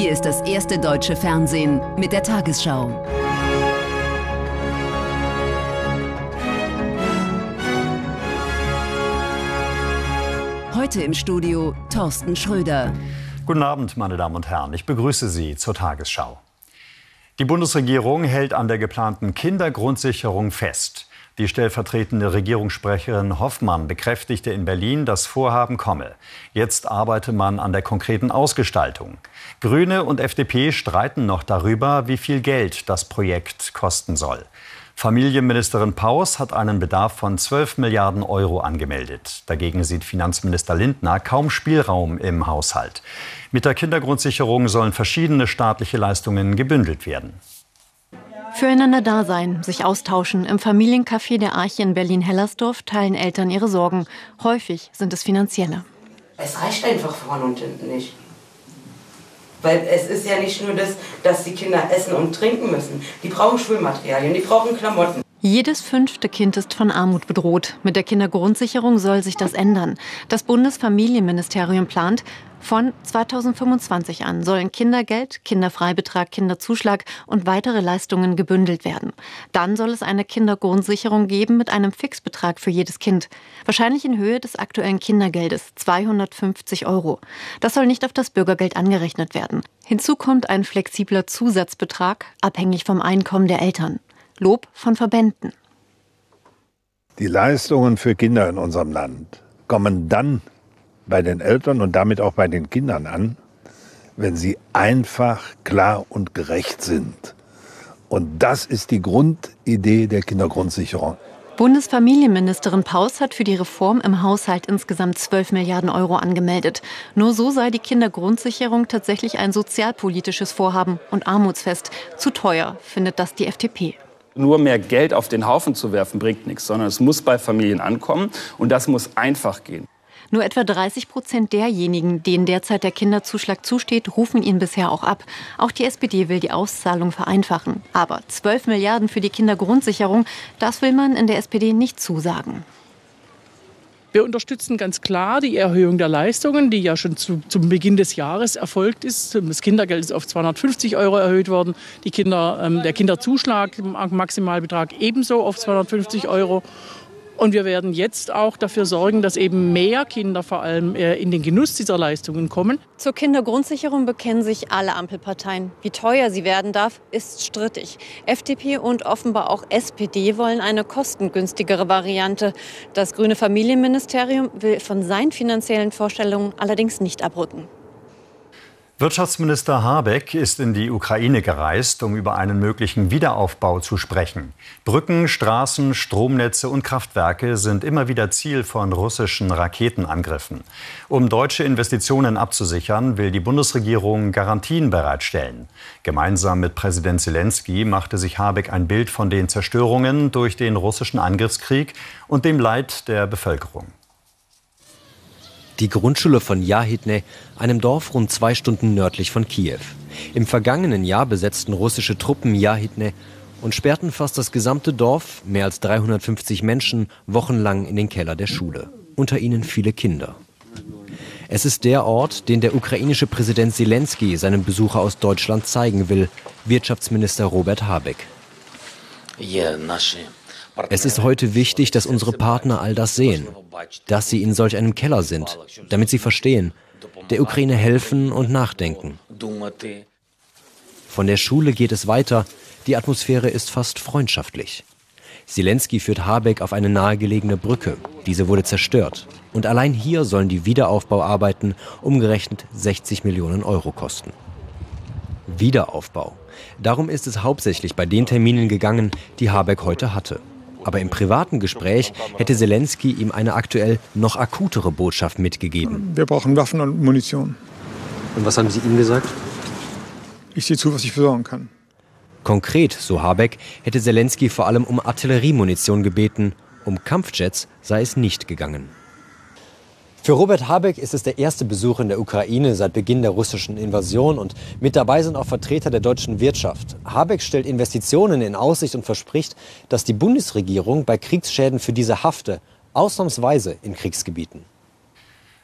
Hier ist das erste deutsche Fernsehen mit der Tagesschau. Heute im Studio Thorsten Schröder. Guten Abend, meine Damen und Herren. Ich begrüße Sie zur Tagesschau. Die Bundesregierung hält an der geplanten Kindergrundsicherung fest. Die stellvertretende Regierungssprecherin Hoffmann bekräftigte in Berlin, das Vorhaben komme. Jetzt arbeite man an der konkreten Ausgestaltung. Grüne und FDP streiten noch darüber, wie viel Geld das Projekt kosten soll. Familienministerin Paus hat einen Bedarf von 12 Milliarden Euro angemeldet. Dagegen sieht Finanzminister Lindner kaum Spielraum im Haushalt. Mit der Kindergrundsicherung sollen verschiedene staatliche Leistungen gebündelt werden. Füreinander da sein, sich austauschen. Im Familiencafé der Arche in Berlin-Hellersdorf teilen Eltern ihre Sorgen. Häufig sind es finanzielle. Es reicht einfach vorne und hinten nicht. Weil es ist ja nicht nur das, dass die Kinder essen und trinken müssen. Die brauchen Schulmaterialien, die brauchen Klamotten. Jedes fünfte Kind ist von Armut bedroht. Mit der Kindergrundsicherung soll sich das ändern. Das Bundesfamilienministerium plant, von 2025 an sollen Kindergeld, Kinderfreibetrag, Kinderzuschlag und weitere Leistungen gebündelt werden. Dann soll es eine Kindergrundsicherung geben mit einem Fixbetrag für jedes Kind. Wahrscheinlich in Höhe des aktuellen Kindergeldes, 250 Euro. Das soll nicht auf das Bürgergeld angerechnet werden. Hinzu kommt ein flexibler Zusatzbetrag, abhängig vom Einkommen der Eltern. Lob von Verbänden. Die Leistungen für Kinder in unserem Land kommen dann bei den Eltern und damit auch bei den Kindern an, wenn sie einfach, klar und gerecht sind. Und das ist die Grundidee der Kindergrundsicherung. Bundesfamilienministerin Paus hat für die Reform im Haushalt insgesamt 12 Milliarden Euro angemeldet. Nur so sei die Kindergrundsicherung tatsächlich ein sozialpolitisches Vorhaben und armutsfest. Zu teuer, findet das die FDP nur mehr Geld auf den Haufen zu werfen, bringt nichts, sondern es muss bei Familien ankommen und das muss einfach gehen. Nur etwa 30 Prozent derjenigen, denen derzeit der Kinderzuschlag zusteht, rufen ihn bisher auch ab. Auch die SPD will die Auszahlung vereinfachen. Aber 12 Milliarden für die Kindergrundsicherung, das will man in der SPD nicht zusagen. Wir unterstützen ganz klar die Erhöhung der Leistungen, die ja schon zu, zum Beginn des Jahres erfolgt ist. Das Kindergeld ist auf 250 Euro erhöht worden, Kinder, ähm, der Kinderzuschlag, Maximalbetrag ebenso auf 250 Euro. Und wir werden jetzt auch dafür sorgen, dass eben mehr Kinder vor allem äh, in den Genuss dieser Leistungen kommen. Zur Kindergrundsicherung bekennen sich alle Ampelparteien. Wie teuer sie werden darf, ist strittig. FDP und offenbar auch SPD wollen eine kostengünstigere Variante. Das grüne Familienministerium will von seinen finanziellen Vorstellungen allerdings nicht abrücken. Wirtschaftsminister Habeck ist in die Ukraine gereist, um über einen möglichen Wiederaufbau zu sprechen. Brücken, Straßen, Stromnetze und Kraftwerke sind immer wieder Ziel von russischen Raketenangriffen. Um deutsche Investitionen abzusichern, will die Bundesregierung Garantien bereitstellen. Gemeinsam mit Präsident Zelensky machte sich Habeck ein Bild von den Zerstörungen durch den russischen Angriffskrieg und dem Leid der Bevölkerung. Die Grundschule von Jahidne, einem Dorf rund zwei Stunden nördlich von Kiew. Im vergangenen Jahr besetzten russische Truppen Jahidne und sperrten fast das gesamte Dorf, mehr als 350 Menschen, wochenlang in den Keller der Schule. Unter ihnen viele Kinder. Es ist der Ort, den der ukrainische Präsident Zelensky seinem Besucher aus Deutschland zeigen will, Wirtschaftsminister Robert Habeck. Es ist heute wichtig, dass unsere Partner all das sehen, dass sie in solch einem Keller sind, damit sie verstehen, der Ukraine helfen und nachdenken. Von der Schule geht es weiter, die Atmosphäre ist fast freundschaftlich. Zelensky führt Habeck auf eine nahegelegene Brücke. Diese wurde zerstört. Und allein hier sollen die Wiederaufbauarbeiten umgerechnet 60 Millionen Euro kosten. Wiederaufbau. Darum ist es hauptsächlich bei den Terminen gegangen, die Habeck heute hatte. Aber im privaten Gespräch hätte Zelensky ihm eine aktuell noch akutere Botschaft mitgegeben. Wir brauchen Waffen und Munition. Und was haben Sie ihm gesagt? Ich sehe zu, was ich besorgen kann. Konkret, so Habeck, hätte Zelensky vor allem um Artilleriemunition gebeten. Um Kampfjets sei es nicht gegangen. Für Robert Habeck ist es der erste Besuch in der Ukraine seit Beginn der russischen Invasion und mit dabei sind auch Vertreter der deutschen Wirtschaft. Habeck stellt Investitionen in Aussicht und verspricht, dass die Bundesregierung bei Kriegsschäden für diese hafte, ausnahmsweise in Kriegsgebieten.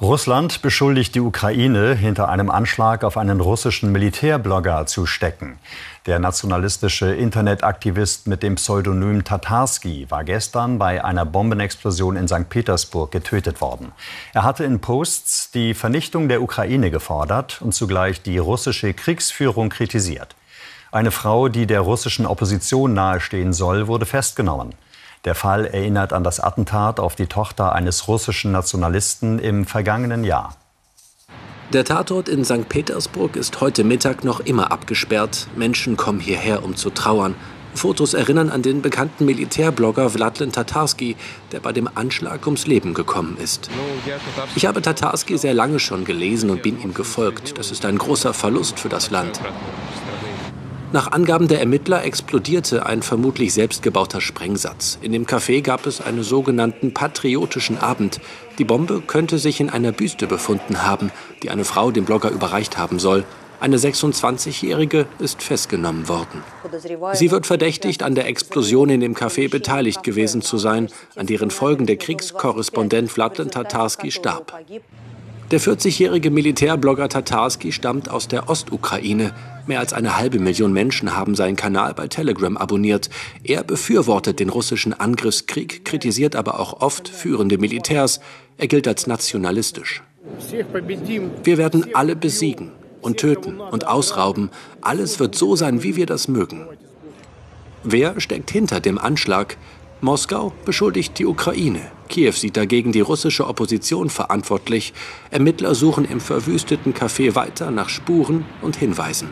Russland beschuldigt die Ukraine, hinter einem Anschlag auf einen russischen Militärblogger zu stecken. Der nationalistische Internetaktivist mit dem Pseudonym Tatarski war gestern bei einer Bombenexplosion in St. Petersburg getötet worden. Er hatte in Posts die Vernichtung der Ukraine gefordert und zugleich die russische Kriegsführung kritisiert. Eine Frau, die der russischen Opposition nahestehen soll, wurde festgenommen. Der Fall erinnert an das Attentat auf die Tochter eines russischen Nationalisten im vergangenen Jahr. Der Tatort in St. Petersburg ist heute Mittag noch immer abgesperrt. Menschen kommen hierher, um zu trauern. Fotos erinnern an den bekannten Militärblogger Vladlen Tatarski, der bei dem Anschlag ums Leben gekommen ist. Ich habe Tatarski sehr lange schon gelesen und bin ihm gefolgt. Das ist ein großer Verlust für das Land. Nach Angaben der Ermittler explodierte ein vermutlich selbstgebauter Sprengsatz. In dem Café gab es einen sogenannten patriotischen Abend. Die Bombe könnte sich in einer Büste befunden haben, die eine Frau dem Blogger überreicht haben soll. Eine 26-Jährige ist festgenommen worden. Sie wird verdächtigt, an der Explosion in dem Café beteiligt gewesen zu sein, an deren Folgen der Kriegskorrespondent Vladlen Tatarski starb. Der 40-jährige Militärblogger Tatarski stammt aus der Ostukraine. Mehr als eine halbe Million Menschen haben seinen Kanal bei Telegram abonniert. Er befürwortet den russischen Angriffskrieg, kritisiert aber auch oft führende Militärs. Er gilt als nationalistisch. Wir werden alle besiegen und töten und ausrauben. Alles wird so sein, wie wir das mögen. Wer steckt hinter dem Anschlag? Moskau beschuldigt die Ukraine. Kiew sieht dagegen die russische Opposition verantwortlich. Ermittler suchen im verwüsteten Café weiter nach Spuren und Hinweisen.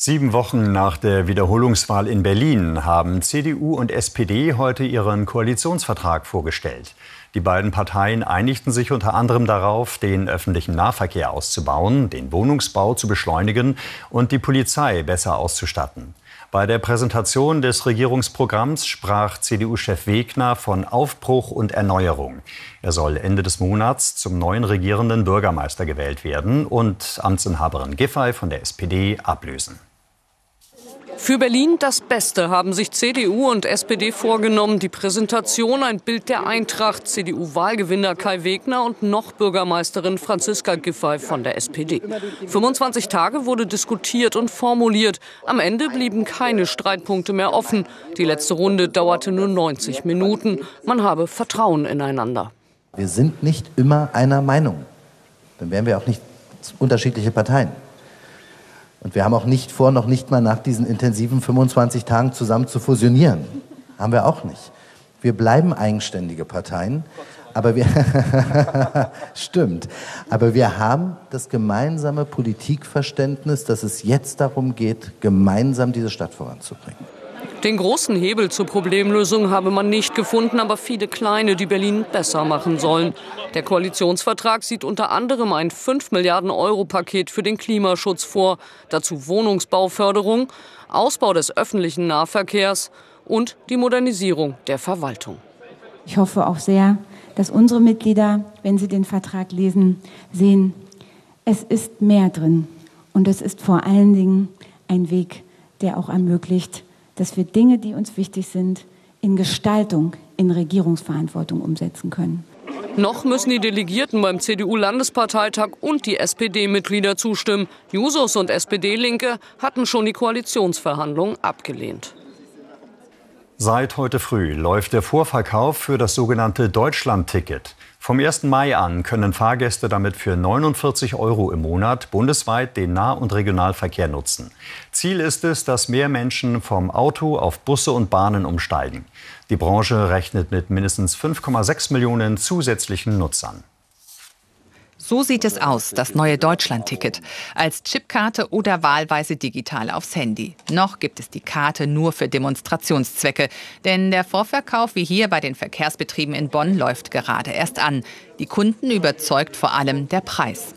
Sieben Wochen nach der Wiederholungswahl in Berlin haben CDU und SPD heute ihren Koalitionsvertrag vorgestellt. Die beiden Parteien einigten sich unter anderem darauf, den öffentlichen Nahverkehr auszubauen, den Wohnungsbau zu beschleunigen und die Polizei besser auszustatten. Bei der Präsentation des Regierungsprogramms sprach CDU-Chef Wegner von Aufbruch und Erneuerung. Er soll Ende des Monats zum neuen regierenden Bürgermeister gewählt werden und Amtsinhaberin Giffey von der SPD ablösen. Für Berlin das Beste haben sich CDU und SPD vorgenommen. Die Präsentation ein Bild der Eintracht, CDU-Wahlgewinner Kai Wegner und noch Bürgermeisterin Franziska Giffey von der SPD. 25 Tage wurde diskutiert und formuliert. Am Ende blieben keine Streitpunkte mehr offen. Die letzte Runde dauerte nur 90 Minuten. Man habe Vertrauen ineinander. Wir sind nicht immer einer Meinung. Dann wären wir auch nicht unterschiedliche Parteien. Und wir haben auch nicht vor, noch nicht mal nach diesen intensiven 25 Tagen zusammen zu fusionieren. Haben wir auch nicht. Wir bleiben eigenständige Parteien, aber wir stimmt. Aber wir haben das gemeinsame Politikverständnis, dass es jetzt darum geht, gemeinsam diese Stadt voranzubringen. Den großen Hebel zur Problemlösung habe man nicht gefunden, aber viele kleine, die Berlin besser machen sollen. Der Koalitionsvertrag sieht unter anderem ein 5 Milliarden Euro Paket für den Klimaschutz vor, dazu Wohnungsbauförderung, Ausbau des öffentlichen Nahverkehrs und die Modernisierung der Verwaltung. Ich hoffe auch sehr, dass unsere Mitglieder, wenn sie den Vertrag lesen, sehen, es ist mehr drin und es ist vor allen Dingen ein Weg, der auch ermöglicht, dass wir Dinge, die uns wichtig sind, in Gestaltung, in Regierungsverantwortung umsetzen können. Noch müssen die Delegierten beim CDU-Landesparteitag und die SPD-Mitglieder zustimmen. Jusos und SPD-Linke hatten schon die Koalitionsverhandlungen abgelehnt. Seit heute früh läuft der Vorverkauf für das sogenannte Deutschland-Ticket. Vom 1. Mai an können Fahrgäste damit für 49 Euro im Monat bundesweit den Nah- und Regionalverkehr nutzen. Ziel ist es, dass mehr Menschen vom Auto auf Busse und Bahnen umsteigen. Die Branche rechnet mit mindestens 5,6 Millionen zusätzlichen Nutzern. So sieht es aus, das neue Deutschland-Ticket. Als Chipkarte oder wahlweise digital aufs Handy. Noch gibt es die Karte nur für Demonstrationszwecke. Denn der Vorverkauf, wie hier bei den Verkehrsbetrieben in Bonn, läuft gerade erst an. Die Kunden überzeugt vor allem der Preis.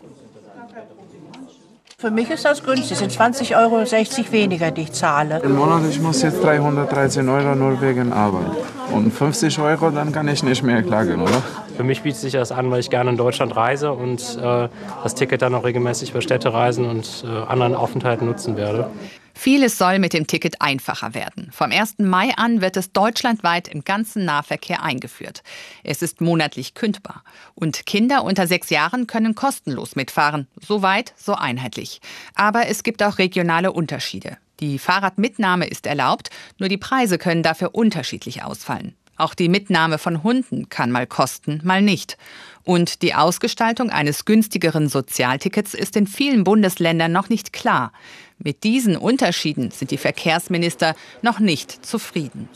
Für mich ist das günstig, es sind 20,60 Euro weniger, die ich zahle. Im Monat ich muss jetzt 313 Euro nur wegen Arbeit. Und 50 Euro, dann kann ich nicht mehr klagen, oder? Für mich bietet sich das an, weil ich gerne in Deutschland reise und äh, das Ticket dann auch regelmäßig für Städtereisen und äh, anderen Aufenthalten nutzen werde. Vieles soll mit dem Ticket einfacher werden. Vom 1. Mai an wird es deutschlandweit im ganzen Nahverkehr eingeführt. Es ist monatlich kündbar. Und Kinder unter sechs Jahren können kostenlos mitfahren. So weit, so einheitlich. Aber es gibt auch regionale Unterschiede. Die Fahrradmitnahme ist erlaubt, nur die Preise können dafür unterschiedlich ausfallen. Auch die Mitnahme von Hunden kann mal kosten, mal nicht. Und die Ausgestaltung eines günstigeren Sozialtickets ist in vielen Bundesländern noch nicht klar. Mit diesen Unterschieden sind die Verkehrsminister noch nicht zufrieden.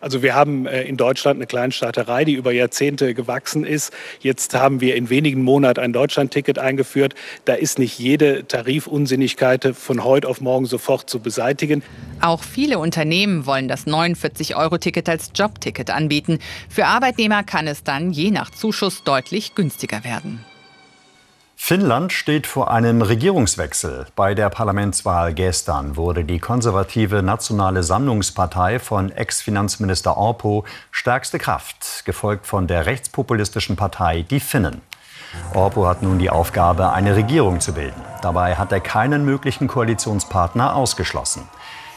Also wir haben äh, in Deutschland eine Kleinstaaterei, die über Jahrzehnte gewachsen ist. Jetzt haben wir in wenigen Monaten ein Deutschlandticket eingeführt. Da ist nicht jede Tarifunsinnigkeit von heute auf morgen sofort zu beseitigen. Auch viele Unternehmen wollen das 49-Euro-Ticket als Jobticket anbieten. Für Arbeitnehmer kann es dann je nach Zuschuss deutlich günstiger werden. Finnland steht vor einem Regierungswechsel. Bei der Parlamentswahl gestern wurde die konservative Nationale Sammlungspartei von Ex-Finanzminister Orpo stärkste Kraft, gefolgt von der rechtspopulistischen Partei Die Finnen. Orpo hat nun die Aufgabe, eine Regierung zu bilden. Dabei hat er keinen möglichen Koalitionspartner ausgeschlossen.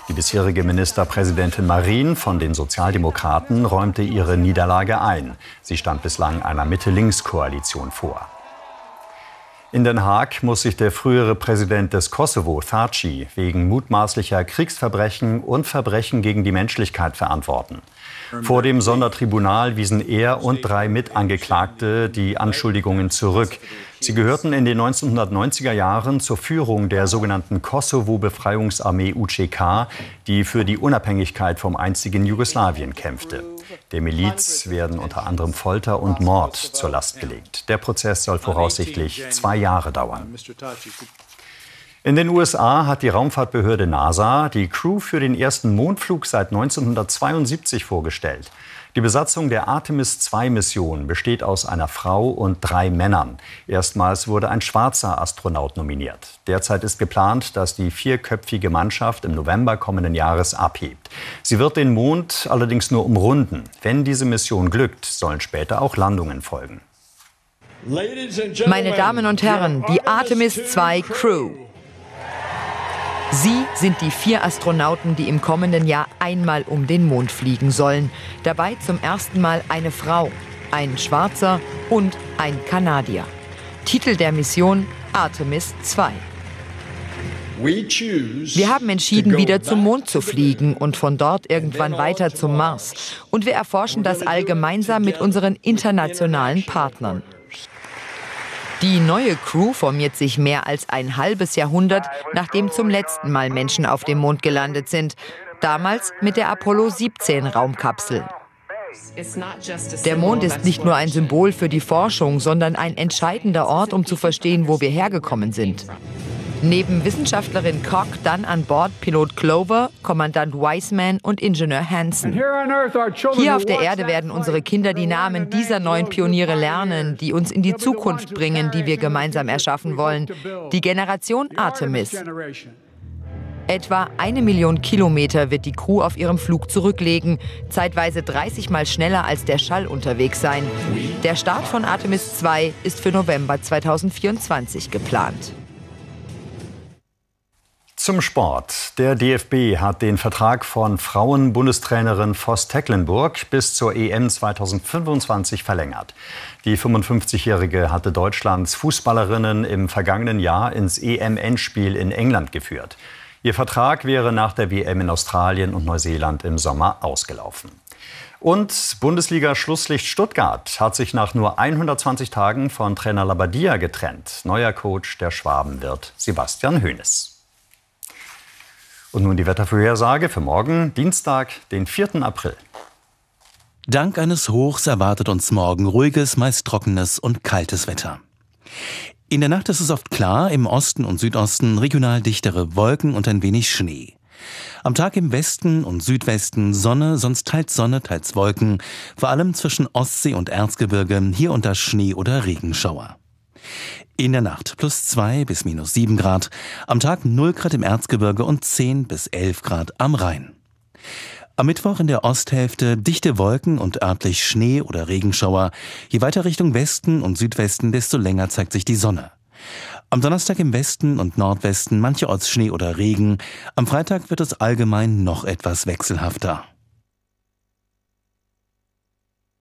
Die bisherige Ministerpräsidentin Marin von den Sozialdemokraten räumte ihre Niederlage ein. Sie stand bislang einer Mitte-Links-Koalition vor. In Den Haag muss sich der frühere Präsident des Kosovo, Thaci, wegen mutmaßlicher Kriegsverbrechen und Verbrechen gegen die Menschlichkeit verantworten. Vor dem Sondertribunal wiesen er und drei Mitangeklagte die Anschuldigungen zurück. Sie gehörten in den 1990er Jahren zur Führung der sogenannten Kosovo-Befreiungsarmee UCK, die für die Unabhängigkeit vom einstigen Jugoslawien kämpfte. Der Miliz werden unter anderem Folter und Mord zur Last gelegt. Der Prozess soll voraussichtlich zwei Jahre dauern. In den USA hat die Raumfahrtbehörde NASA die Crew für den ersten Mondflug seit 1972 vorgestellt. Die Besatzung der Artemis-2-Mission besteht aus einer Frau und drei Männern. Erstmals wurde ein schwarzer Astronaut nominiert. Derzeit ist geplant, dass die vierköpfige Mannschaft im November kommenden Jahres abhebt. Sie wird den Mond allerdings nur umrunden. Wenn diese Mission glückt, sollen später auch Landungen folgen. Meine Damen und Herren, die Artemis 2 Crew. Sie sind die vier Astronauten, die im kommenden Jahr einmal um den Mond fliegen sollen. Dabei zum ersten Mal eine Frau, ein Schwarzer und ein Kanadier. Titel der Mission Artemis 2. Wir haben entschieden, wieder zum Mond zu fliegen und von dort irgendwann weiter zum Mars. Und wir erforschen das all gemeinsam mit unseren internationalen Partnern. Die neue Crew formiert sich mehr als ein halbes Jahrhundert, nachdem zum letzten Mal Menschen auf dem Mond gelandet sind. Damals mit der Apollo 17 Raumkapsel. Der Mond ist nicht nur ein Symbol für die Forschung, sondern ein entscheidender Ort, um zu verstehen, wo wir hergekommen sind. Neben Wissenschaftlerin Koch dann an Bord Pilot Clover, Kommandant Wiseman und Ingenieur Hansen. Hier auf der Erde werden unsere Kinder die Namen dieser neuen Pioniere lernen, die uns in die Zukunft bringen, die wir gemeinsam erschaffen wollen. Die Generation Artemis. Etwa eine Million Kilometer wird die Crew auf ihrem Flug zurücklegen, zeitweise 30 Mal schneller als der Schall unterwegs sein. Der Start von Artemis 2 ist für November 2024 geplant. Zum Sport. Der DFB hat den Vertrag von Frauen-Bundestrainerin Voss Tecklenburg bis zur EM 2025 verlängert. Die 55-Jährige hatte Deutschlands Fußballerinnen im vergangenen Jahr ins EM-Endspiel in England geführt. Ihr Vertrag wäre nach der WM in Australien und Neuseeland im Sommer ausgelaufen. Und Bundesliga-Schlusslicht Stuttgart hat sich nach nur 120 Tagen von Trainer Labadia getrennt. Neuer Coach der Schwaben wird Sebastian Hoeneß. Und nun die Wettervorhersage für morgen, Dienstag, den 4. April. Dank eines Hochs erwartet uns morgen ruhiges, meist trockenes und kaltes Wetter. In der Nacht ist es oft klar, im Osten und Südosten regional dichtere Wolken und ein wenig Schnee. Am Tag im Westen und Südwesten Sonne, sonst teils Sonne, teils Wolken, vor allem zwischen Ostsee und Erzgebirge, hier unter Schnee oder Regenschauer. In der Nacht plus 2 bis minus 7 Grad, am Tag 0 Grad im Erzgebirge und 10 bis 11 Grad am Rhein. Am Mittwoch in der Osthälfte dichte Wolken und örtlich Schnee oder Regenschauer. Je weiter Richtung Westen und Südwesten, desto länger zeigt sich die Sonne. Am Donnerstag im Westen und Nordwesten mancherorts Schnee oder Regen. Am Freitag wird es allgemein noch etwas wechselhafter.